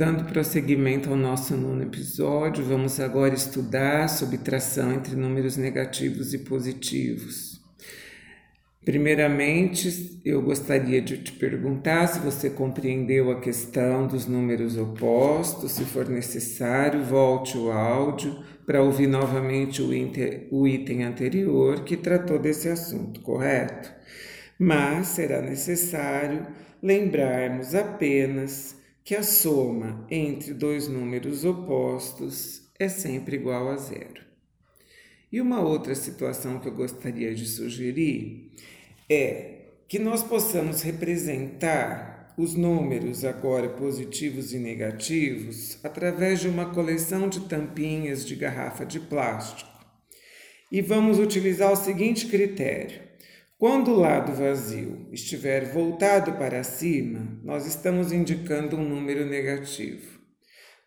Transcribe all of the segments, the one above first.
Dando prosseguimento ao nosso nono episódio, vamos agora estudar subtração entre números negativos e positivos. Primeiramente, eu gostaria de te perguntar se você compreendeu a questão dos números opostos. Se for necessário, volte o áudio para ouvir novamente o, inter, o item anterior que tratou desse assunto, correto? Mas será necessário lembrarmos apenas que a soma entre dois números opostos é sempre igual a zero. E uma outra situação que eu gostaria de sugerir é que nós possamos representar os números agora positivos e negativos através de uma coleção de tampinhas de garrafa de plástico. E vamos utilizar o seguinte critério: quando o lado vazio estiver voltado para cima, nós estamos indicando um número negativo.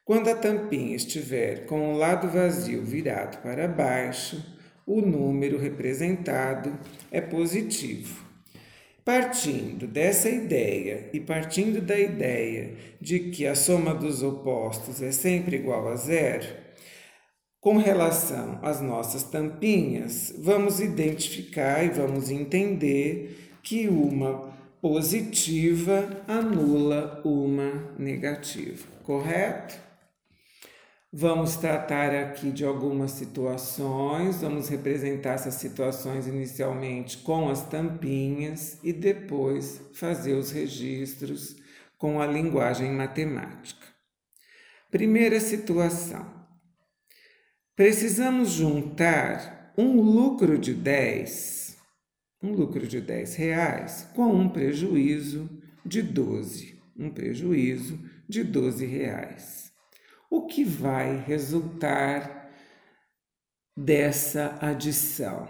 Quando a tampinha estiver com o lado vazio virado para baixo, o número representado é positivo. Partindo dessa ideia e partindo da ideia de que a soma dos opostos é sempre igual a zero, com relação às nossas tampinhas, vamos identificar e vamos entender que uma positiva anula uma negativa, correto? Vamos tratar aqui de algumas situações, vamos representar essas situações inicialmente com as tampinhas e depois fazer os registros com a linguagem matemática. Primeira situação. Precisamos juntar um lucro de 10, um lucro de 10 reais, com um prejuízo de 12, um prejuízo de 12 reais. O que vai resultar dessa adição?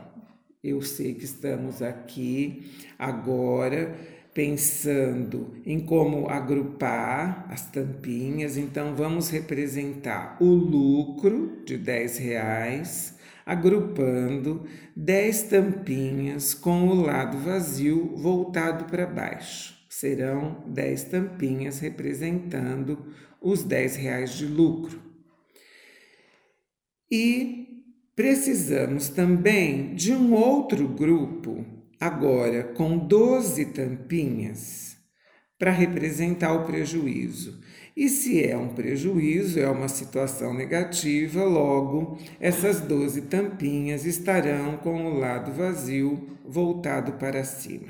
Eu sei que estamos aqui agora pensando em como agrupar as tampinhas, então vamos representar o lucro de 10 reais, agrupando 10 tampinhas com o lado vazio voltado para baixo. Serão 10 tampinhas representando os 10 reais de lucro. E precisamos também de um outro grupo agora com 12 tampinhas para representar o prejuízo. E se é um prejuízo, é uma situação negativa, logo essas 12 tampinhas estarão com o lado vazio voltado para cima.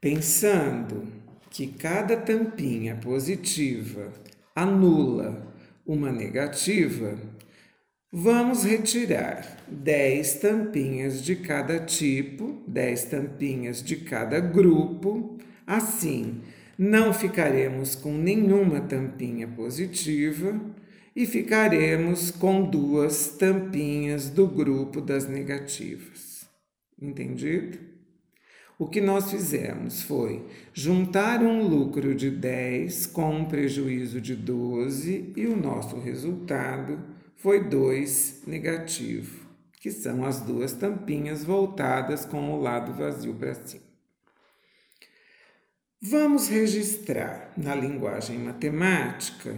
Pensando que cada tampinha positiva anula uma negativa, Vamos retirar 10 tampinhas de cada tipo, 10 tampinhas de cada grupo. Assim, não ficaremos com nenhuma tampinha positiva e ficaremos com duas tampinhas do grupo das negativas. Entendido? O que nós fizemos foi juntar um lucro de 10 com um prejuízo de 12 e o nosso resultado foi 2 negativo, que são as duas tampinhas voltadas com o lado vazio para cima. Vamos registrar na linguagem matemática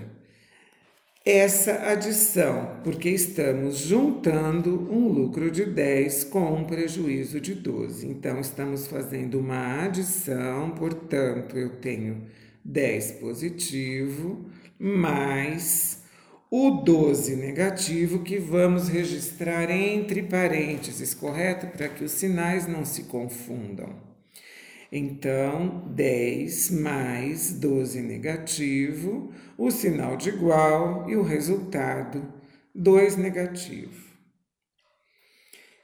essa adição, porque estamos juntando um lucro de 10 com um prejuízo de 12. Então, estamos fazendo uma adição, portanto, eu tenho 10 positivo mais o 12 negativo que vamos registrar entre parênteses, correto? Para que os sinais não se confundam. Então, 10 mais 12 negativo, o sinal de igual e o resultado 2 negativo.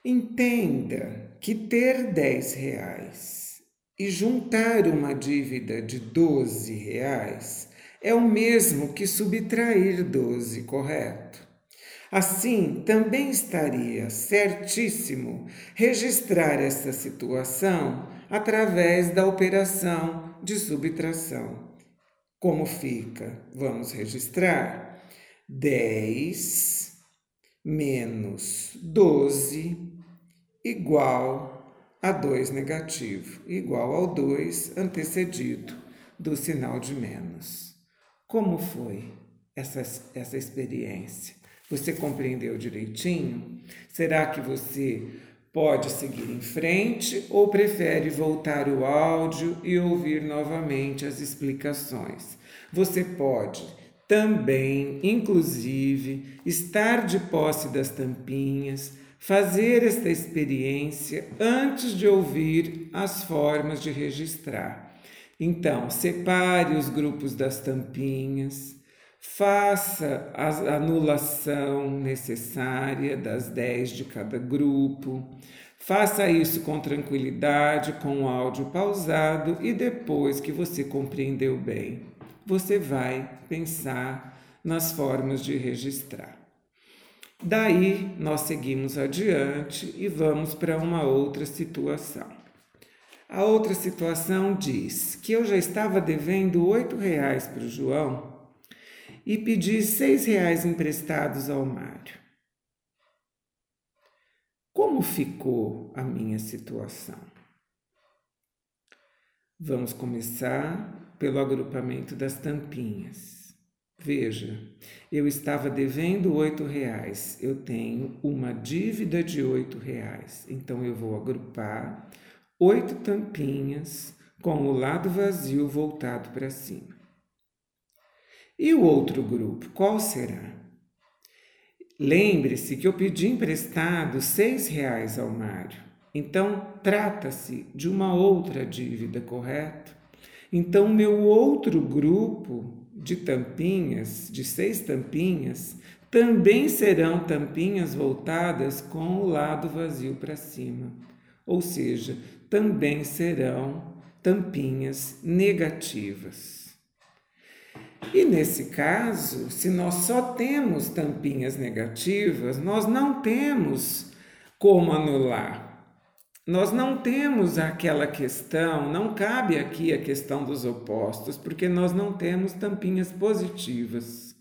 Entenda que ter 10 reais e juntar uma dívida de 12 reais é o mesmo que subtrair 12, correto? Assim, também estaria certíssimo registrar essa situação através da operação de subtração. Como fica? Vamos registrar 10 menos 12 igual a 2 negativo, igual ao 2 antecedido do sinal de menos. Como foi essa, essa experiência? Você compreendeu direitinho? Será que você pode seguir em frente ou prefere voltar o áudio e ouvir novamente as explicações? Você pode também, inclusive, estar de posse das tampinhas, fazer esta experiência antes de ouvir as formas de registrar. Então, separe os grupos das tampinhas, faça a anulação necessária das 10 de cada grupo, faça isso com tranquilidade, com o áudio pausado e depois que você compreendeu bem, você vai pensar nas formas de registrar. Daí nós seguimos adiante e vamos para uma outra situação. A outra situação diz que eu já estava devendo oito reais para o João e pedi seis reais emprestados ao Mário. Como ficou a minha situação? Vamos começar pelo agrupamento das tampinhas. Veja, eu estava devendo oito reais, eu tenho uma dívida de oito reais, então eu vou agrupar oito tampinhas com o lado vazio voltado para cima. E o outro grupo, qual será? Lembre-se que eu pedi emprestado seis reais ao Mário, então trata-se de uma outra dívida, correto? Então, meu outro grupo de tampinhas, de seis tampinhas, também serão tampinhas voltadas com o lado vazio para cima, ou seja, também serão tampinhas negativas. E nesse caso, se nós só temos tampinhas negativas, nós não temos como anular. Nós não temos aquela questão, não cabe aqui a questão dos opostos, porque nós não temos tampinhas positivas.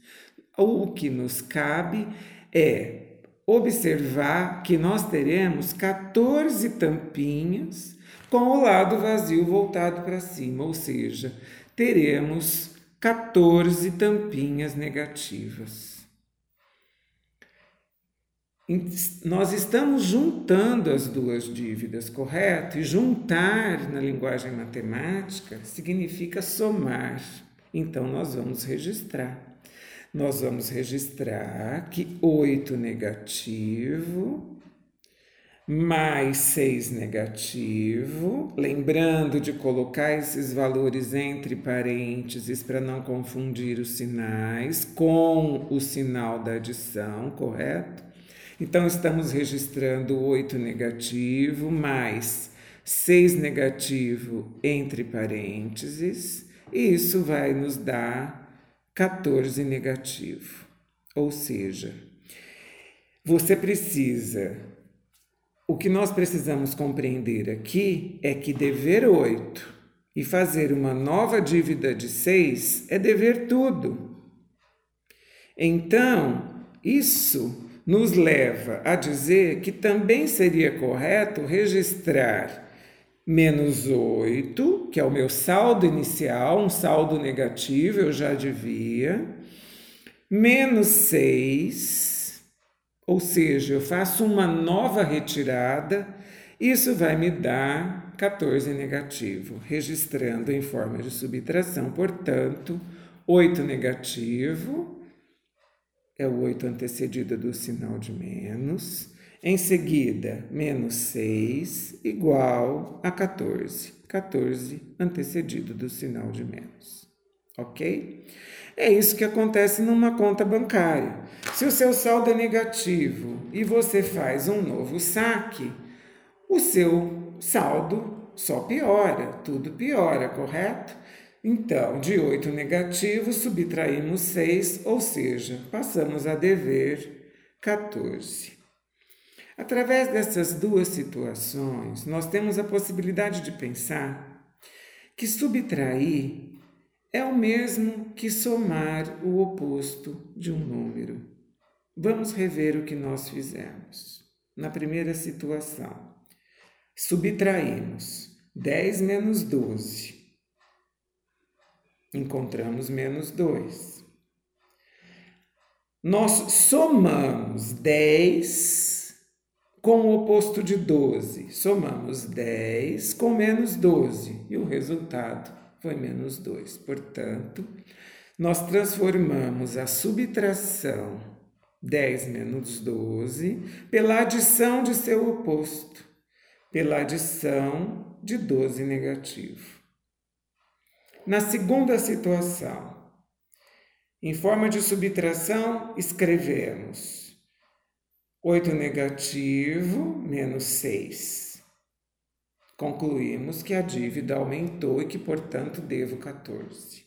O que nos cabe é observar que nós teremos 14 tampinhas com o lado vazio voltado para cima, ou seja, teremos 14 tampinhas negativas nós estamos juntando as duas dívidas, correto? E juntar na linguagem matemática significa somar. Então, nós vamos registrar. Nós vamos registrar que 8 negativo mais 6 negativo, lembrando de colocar esses valores entre parênteses para não confundir os sinais com o sinal da adição, correto? Então, estamos registrando 8 negativo mais 6 negativo entre parênteses, e isso vai nos dar 14 negativo. Ou seja, você precisa. O que nós precisamos compreender aqui é que dever 8 e fazer uma nova dívida de 6 é dever tudo. Então, isso nos leva a dizer que também seria correto registrar menos 8, que é o meu saldo inicial, um saldo negativo, eu já devia, menos 6, ou seja, eu faço uma nova retirada, isso vai me dar 14 negativo, registrando em forma de subtração, portanto, 8 negativo é o 8 antecedido do sinal de menos. Em seguida, menos 6 igual a 14. 14 antecedido do sinal de menos. Ok? É isso que acontece numa conta bancária. Se o seu saldo é negativo e você faz um novo saque, o seu saldo só piora, tudo piora, correto? Então, de 8 negativos, subtraímos 6, ou seja, passamos a dever 14. Através dessas duas situações, nós temos a possibilidade de pensar que subtrair é o mesmo que somar o oposto de um número. Vamos rever o que nós fizemos. Na primeira situação, subtraímos 10 menos 12 Encontramos menos 2. Nós somamos 10 com o oposto de 12. Somamos 10 com menos 12 e o resultado foi menos 2. Portanto, nós transformamos a subtração 10 menos 12 pela adição de seu oposto, pela adição de 12 negativo. Na segunda situação, em forma de subtração, escrevemos 8 negativo menos 6. Concluímos que a dívida aumentou e que, portanto, devo 14.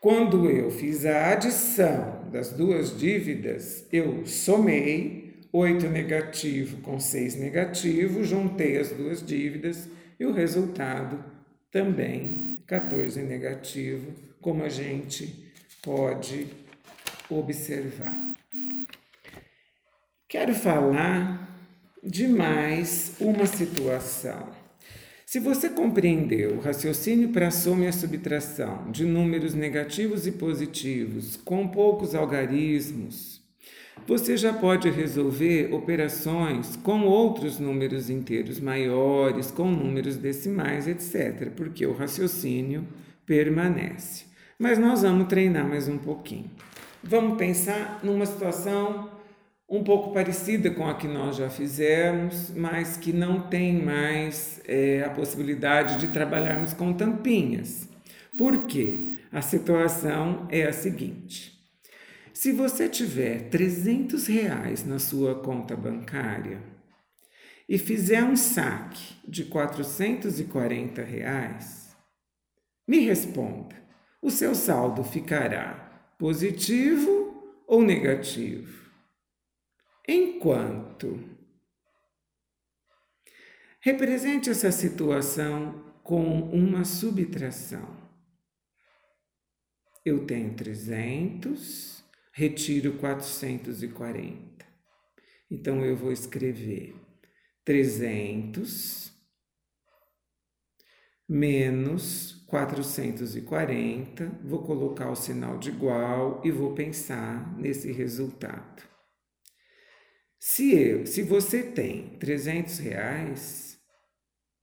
Quando eu fiz a adição das duas dívidas, eu somei 8 negativo com 6 negativo, juntei as duas dívidas e o resultado também 14 negativo, como a gente pode observar. Quero falar de mais uma situação. Se você compreendeu o raciocínio para a soma e a subtração de números negativos e positivos com poucos algarismos, você já pode resolver operações com outros números inteiros maiores, com números decimais, etc., porque o raciocínio permanece. Mas nós vamos treinar mais um pouquinho. Vamos pensar numa situação um pouco parecida com a que nós já fizemos, mas que não tem mais é, a possibilidade de trabalharmos com tampinhas. Por quê? A situação é a seguinte: se você tiver 300 reais na sua conta bancária e fizer um saque de 440 reais, me responda: o seu saldo ficará positivo ou negativo? Enquanto represente essa situação com uma subtração. Eu tenho 300, retiro 440. Então eu vou escrever 300 menos 440, vou colocar o sinal de igual e vou pensar nesse resultado. Se, eu, se você tem 300 reais,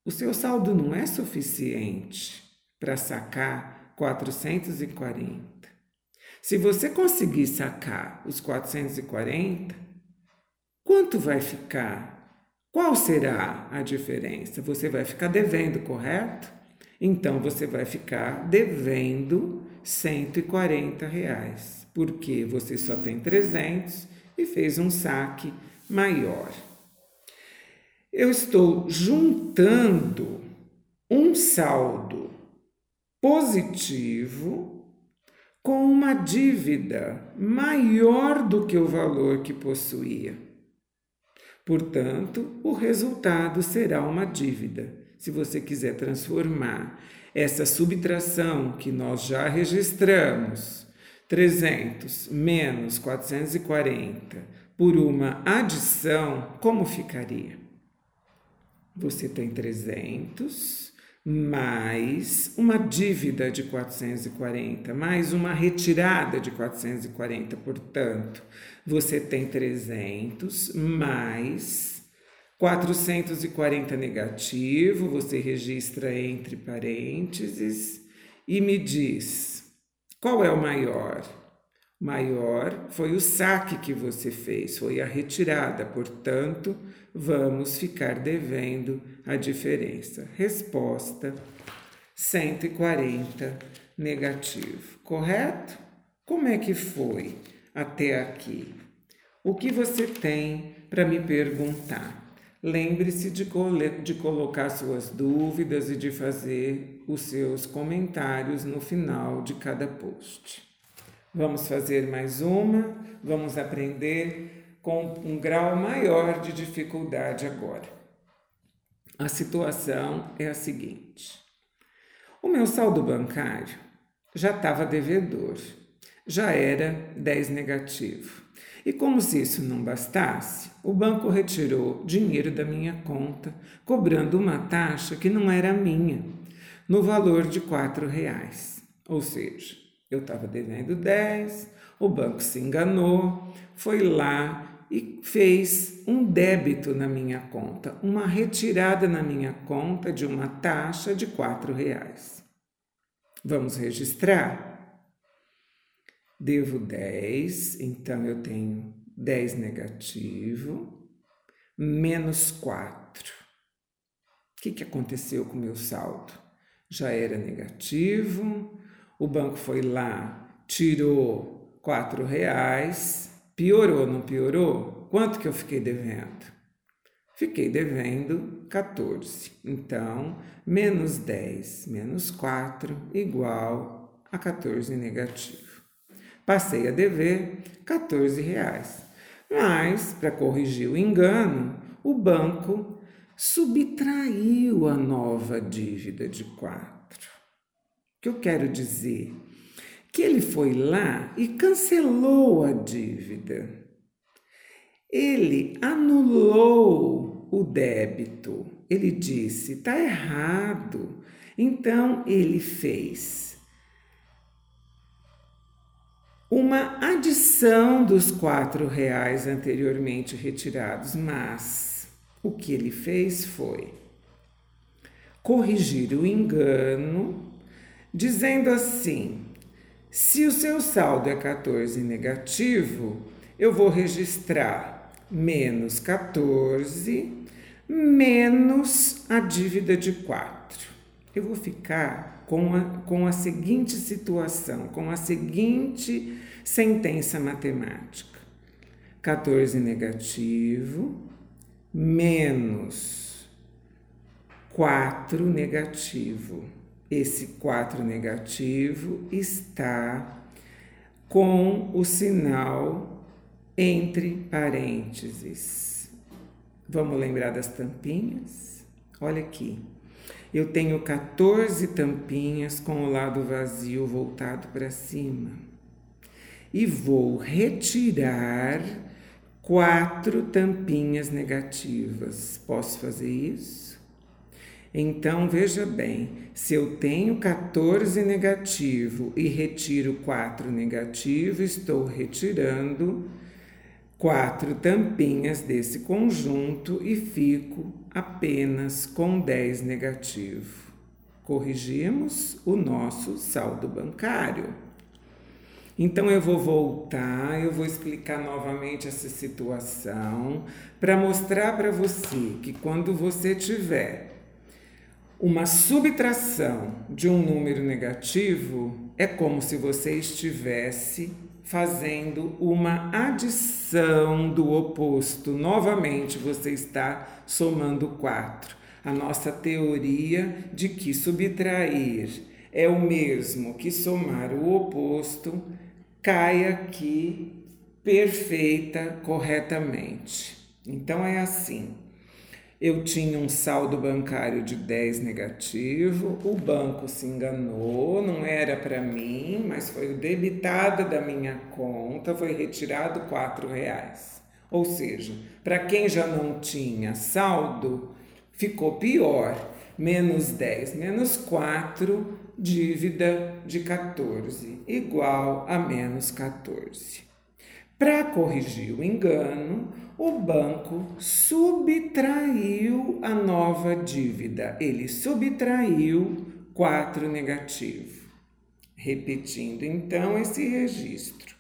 o seu saldo não é suficiente para sacar 440. Se você conseguir sacar os 440, quanto vai ficar? Qual será a diferença? Você vai ficar devendo, correto? Então você vai ficar devendo 140 reais, porque você só tem 300 e fez um saque maior. Eu estou juntando um saldo positivo com uma dívida maior do que o valor que possuía. Portanto, o resultado será uma dívida. Se você quiser transformar essa subtração que nós já registramos, 300 menos 440 por uma adição, como ficaria? Você tem 300 mais uma dívida de 440, mais uma retirada de 440, portanto, você tem 300 mais 440 negativo, você registra entre parênteses e me diz qual é o maior? maior foi o saque que você fez, foi a retirada, portanto, vamos ficar devendo a diferença. Resposta: 140 negativo, correto? Como é que foi até aqui? O que você tem para me perguntar? Lembre-se de, de colocar suas dúvidas e de fazer os seus comentários no final de cada post. Vamos fazer mais uma, vamos aprender com um grau maior de dificuldade agora. A situação é a seguinte: o meu saldo bancário já estava devedor, já era 10 negativo. E como se isso não bastasse, o banco retirou dinheiro da minha conta, cobrando uma taxa que não era minha, no valor de R$ reais. Ou seja, eu estava devendo 10, o banco se enganou, foi lá e fez um débito na minha conta, uma retirada na minha conta de uma taxa de quatro reais. Vamos registrar? Devo 10, então eu tenho 10 negativo, menos 4. O que, que aconteceu com o meu saldo? Já era negativo, o banco foi lá, tirou 4 reais, piorou, não piorou? Quanto que eu fiquei devendo? Fiquei devendo 14. Então, menos 10 menos 4 igual a 14 negativo. Passei a dever 14 reais. Mas, para corrigir o engano, o banco subtraiu a nova dívida de 4. O que eu quero dizer? Que ele foi lá e cancelou a dívida. Ele anulou o débito. Ele disse: está errado. Então ele fez uma adição dos quatro reais anteriormente retirados, mas o que ele fez foi corrigir o engano, dizendo assim: se o seu saldo é 14 negativo, eu vou registrar menos 14 menos a dívida de 4. Eu vou ficar com a, com a seguinte situação, com a seguinte sentença matemática: 14 negativo menos 4 negativo. Esse 4 negativo está com o sinal entre parênteses. Vamos lembrar das tampinhas? Olha aqui. Eu tenho 14 tampinhas com o lado vazio voltado para cima. E vou retirar quatro tampinhas negativas. Posso fazer isso? Então veja bem, se eu tenho 14 negativo e retiro 4 negativo, estou retirando quatro tampinhas desse conjunto e fico apenas com 10 negativo. Corrigimos o nosso saldo bancário. Então eu vou voltar, eu vou explicar novamente essa situação para mostrar para você que quando você tiver uma subtração de um número negativo, é como se você estivesse fazendo uma adição do oposto. Novamente você está somando 4. A nossa teoria de que subtrair é o mesmo que somar o oposto cai aqui perfeita, corretamente. Então é assim. Eu tinha um saldo bancário de 10 negativo, o banco se enganou, não era para mim, mas foi debitado da minha conta, foi retirado quatro reais. Ou seja, para quem já não tinha saldo, ficou pior. Menos 10, menos 4 dívida de 14, igual a menos 14. Para corrigir o engano, o banco subtraiu a nova dívida. Ele subtraiu 4 negativo. Repetindo então esse registro.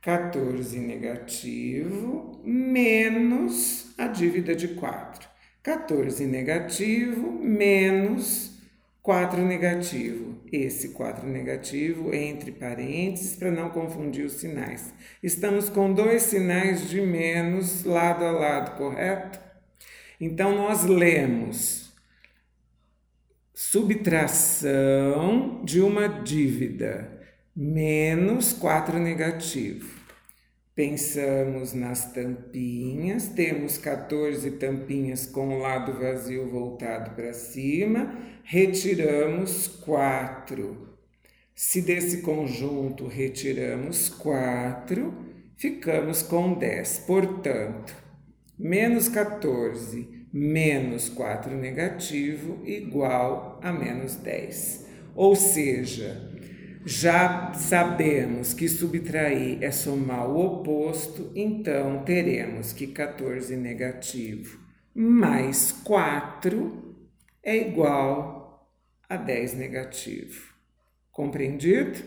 14 negativo menos a dívida de 4. 14 negativo menos 4 negativo. Esse 4 negativo entre parênteses para não confundir os sinais. Estamos com dois sinais de menos lado a lado, correto? Então nós lemos subtração de uma dívida menos 4 negativo. Pensamos nas tampinhas, temos 14 tampinhas com o lado vazio voltado para cima, retiramos 4. Se desse conjunto retiramos 4, ficamos com 10. Portanto, menos 14 menos 4 negativo igual a menos 10. Ou seja, já sabemos que subtrair é somar o oposto, então teremos que 14 negativo mais 4 é igual a 10 negativo. Compreendido?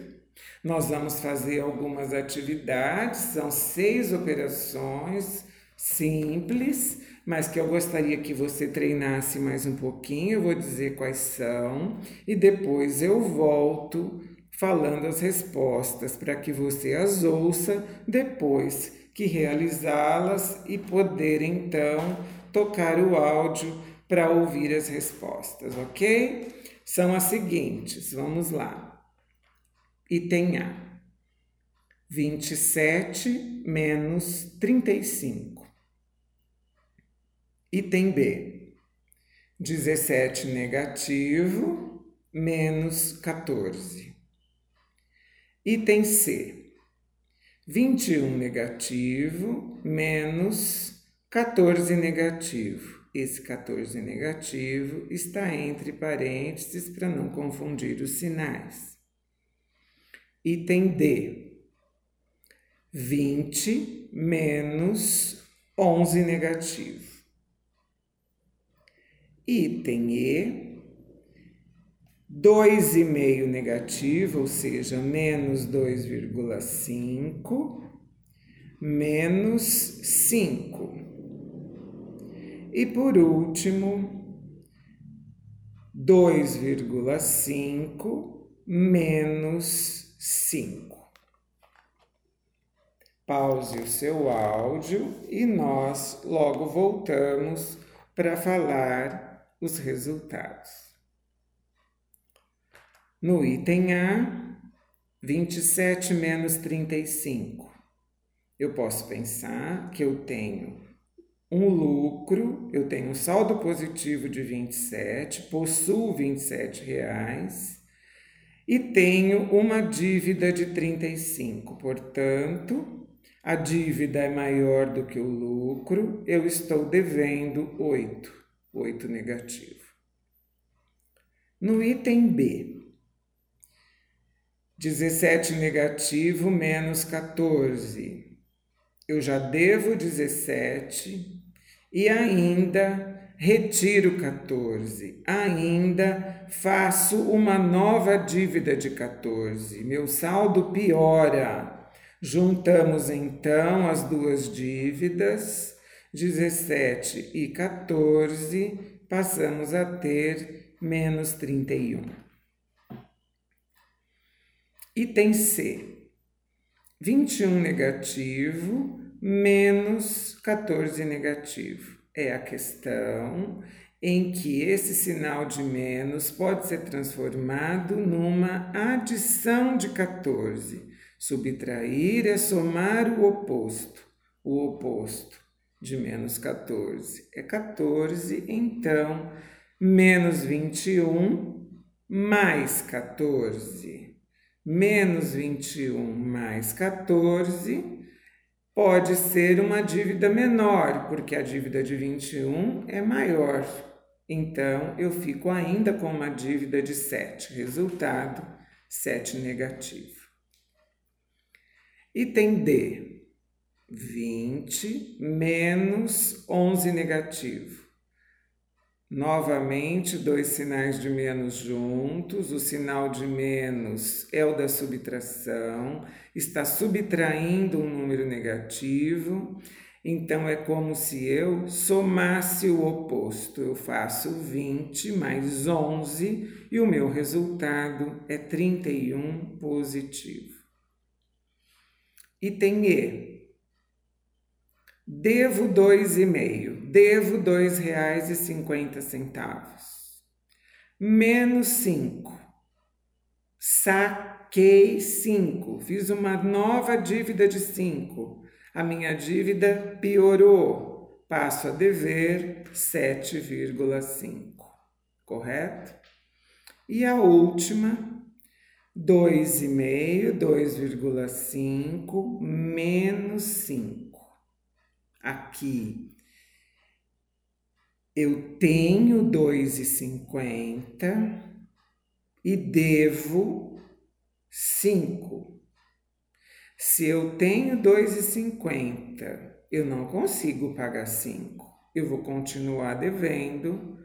Nós vamos fazer algumas atividades, são seis operações simples, mas que eu gostaria que você treinasse mais um pouquinho. Eu vou dizer quais são e depois eu volto falando as respostas para que você as ouça depois que realizá-las e poder então tocar o áudio para ouvir as respostas, ok? São as seguintes, vamos lá. Item A. 27 menos 35. Item B. 17 negativo menos 14. Item C. 21 negativo menos 14 negativo. Esse 14 negativo está entre parênteses para não confundir os sinais. Item D. 20 menos 11 negativo. Item E 2,5 negativo, ou seja, menos 2,5, menos 5. E por último, 2,5 menos 5. Pause o seu áudio e nós logo voltamos para falar os resultados. No item A, 27 menos 35. Eu posso pensar que eu tenho um lucro, eu tenho um saldo positivo de 27, possuo 27 reais e tenho uma dívida de 35. Portanto, a dívida é maior do que o lucro, eu estou devendo 8, 8 negativo. No item B, 17 negativo menos 14. Eu já devo 17 e ainda retiro 14. Ainda faço uma nova dívida de 14. Meu saldo piora. Juntamos então as duas dívidas, 17 e 14, passamos a ter menos 31. Item C. 21 negativo menos 14 negativo. É a questão em que esse sinal de menos pode ser transformado numa adição de 14. Subtrair é somar o oposto. O oposto de menos 14 é 14, então menos 21 mais 14 menos 21 mais 14 pode ser uma dívida menor, porque a dívida de 21 é maior. Então, eu fico ainda com uma dívida de 7. Resultado, 7 negativo. Item D, 20 menos 11 negativo. Novamente, dois sinais de menos juntos. O sinal de menos é o da subtração, está subtraindo um número negativo. Então, é como se eu somasse o oposto. Eu faço 20 mais 11 e o meu resultado é 31 positivo. Item E. Devo dois e meio. Devo dois reais e cinquenta centavos. Menos cinco. Saquei cinco. Fiz uma nova dívida de cinco. A minha dívida piorou. Passo a dever 7,5. Correto? E a última, 2,5, 2,5 menos 5 aqui eu tenho 2,50 e devo 5. Se eu tenho 2,50, eu não consigo pagar 5. Eu vou continuar devendo,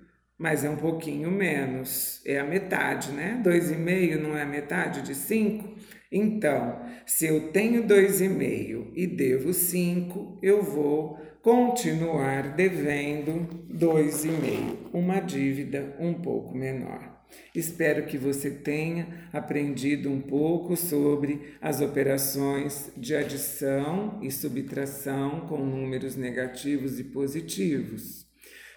mas é um pouquinho menos. É a metade, né? 2,5 não é a metade de 5? Então, se eu tenho 2,5 e devo 5, eu vou continuar devendo 2,5, uma dívida um pouco menor. Espero que você tenha aprendido um pouco sobre as operações de adição e subtração com números negativos e positivos.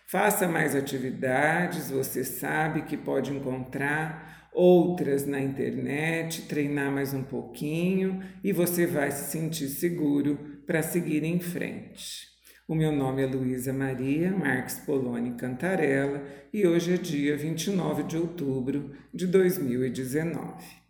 Faça mais atividades, você sabe que pode encontrar outras na internet, treinar mais um pouquinho e você vai se sentir seguro para seguir em frente. O meu nome é Luísa Maria Marques Poloni Cantarella e hoje é dia 29 de outubro de 2019.